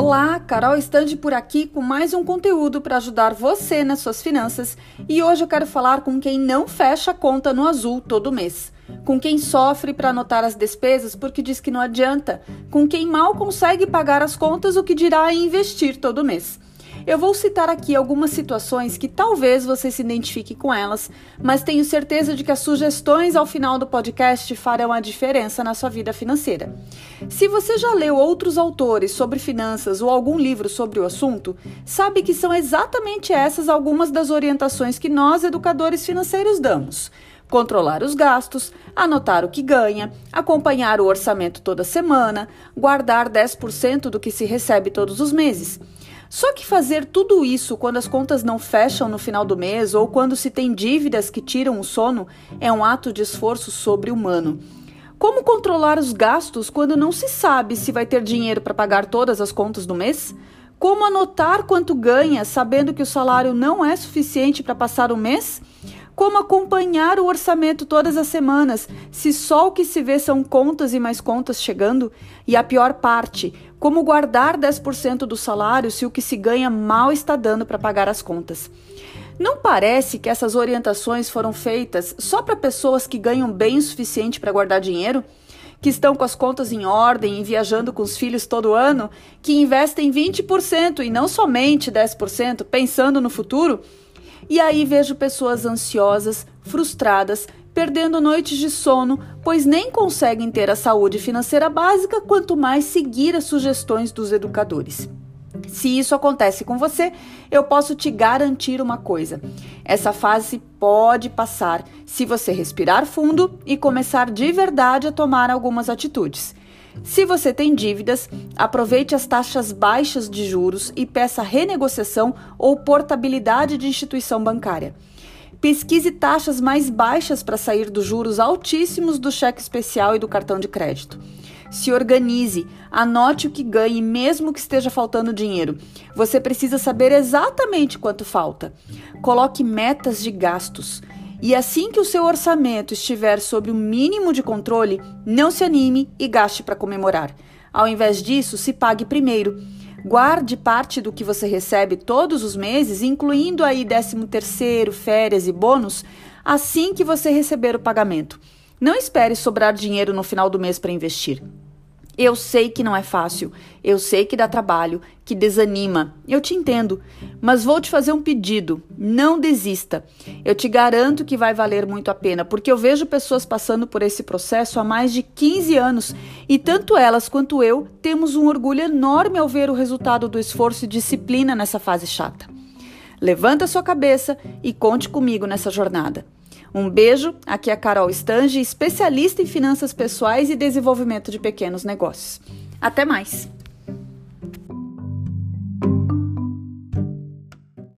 Olá, Carol Estande por aqui com mais um conteúdo para ajudar você nas suas finanças. E hoje eu quero falar com quem não fecha a conta no azul todo mês, com quem sofre para anotar as despesas porque diz que não adianta, com quem mal consegue pagar as contas o que dirá em investir todo mês. Eu vou citar aqui algumas situações que talvez você se identifique com elas, mas tenho certeza de que as sugestões ao final do podcast farão a diferença na sua vida financeira. Se você já leu outros autores sobre finanças ou algum livro sobre o assunto, sabe que são exatamente essas algumas das orientações que nós, educadores financeiros, damos controlar os gastos, anotar o que ganha, acompanhar o orçamento toda semana, guardar 10% do que se recebe todos os meses. Só que fazer tudo isso quando as contas não fecham no final do mês ou quando se tem dívidas que tiram o sono é um ato de esforço sobre-humano. Como controlar os gastos quando não se sabe se vai ter dinheiro para pagar todas as contas do mês? Como anotar quanto ganha sabendo que o salário não é suficiente para passar o mês? Como acompanhar o orçamento todas as semanas, se só o que se vê são contas e mais contas chegando? E a pior parte, como guardar 10% do salário se o que se ganha mal está dando para pagar as contas? Não parece que essas orientações foram feitas só para pessoas que ganham bem o suficiente para guardar dinheiro? Que estão com as contas em ordem e viajando com os filhos todo ano? Que investem 20% e não somente 10%, pensando no futuro? E aí vejo pessoas ansiosas, frustradas, perdendo noites de sono, pois nem conseguem ter a saúde financeira básica, quanto mais seguir as sugestões dos educadores. Se isso acontece com você, eu posso te garantir uma coisa: essa fase pode passar se você respirar fundo e começar de verdade a tomar algumas atitudes. Se você tem dívidas, aproveite as taxas baixas de juros e peça renegociação ou portabilidade de instituição bancária. Pesquise taxas mais baixas para sair dos juros altíssimos do cheque especial e do cartão de crédito. Se organize, anote o que ganhe, mesmo que esteja faltando dinheiro. Você precisa saber exatamente quanto falta. Coloque metas de gastos. E assim que o seu orçamento estiver sob o mínimo de controle, não se anime e gaste para comemorar. Ao invés disso, se pague primeiro. Guarde parte do que você recebe todos os meses, incluindo aí 13 terceiro, férias e bônus, assim que você receber o pagamento. Não espere sobrar dinheiro no final do mês para investir. Eu sei que não é fácil, eu sei que dá trabalho, que desanima, eu te entendo, mas vou te fazer um pedido: não desista. Eu te garanto que vai valer muito a pena, porque eu vejo pessoas passando por esse processo há mais de 15 anos e tanto elas quanto eu temos um orgulho enorme ao ver o resultado do esforço e disciplina nessa fase chata. Levanta sua cabeça e conte comigo nessa jornada. Um beijo, aqui é a Carol Stange, especialista em finanças pessoais e desenvolvimento de pequenos negócios. Até mais!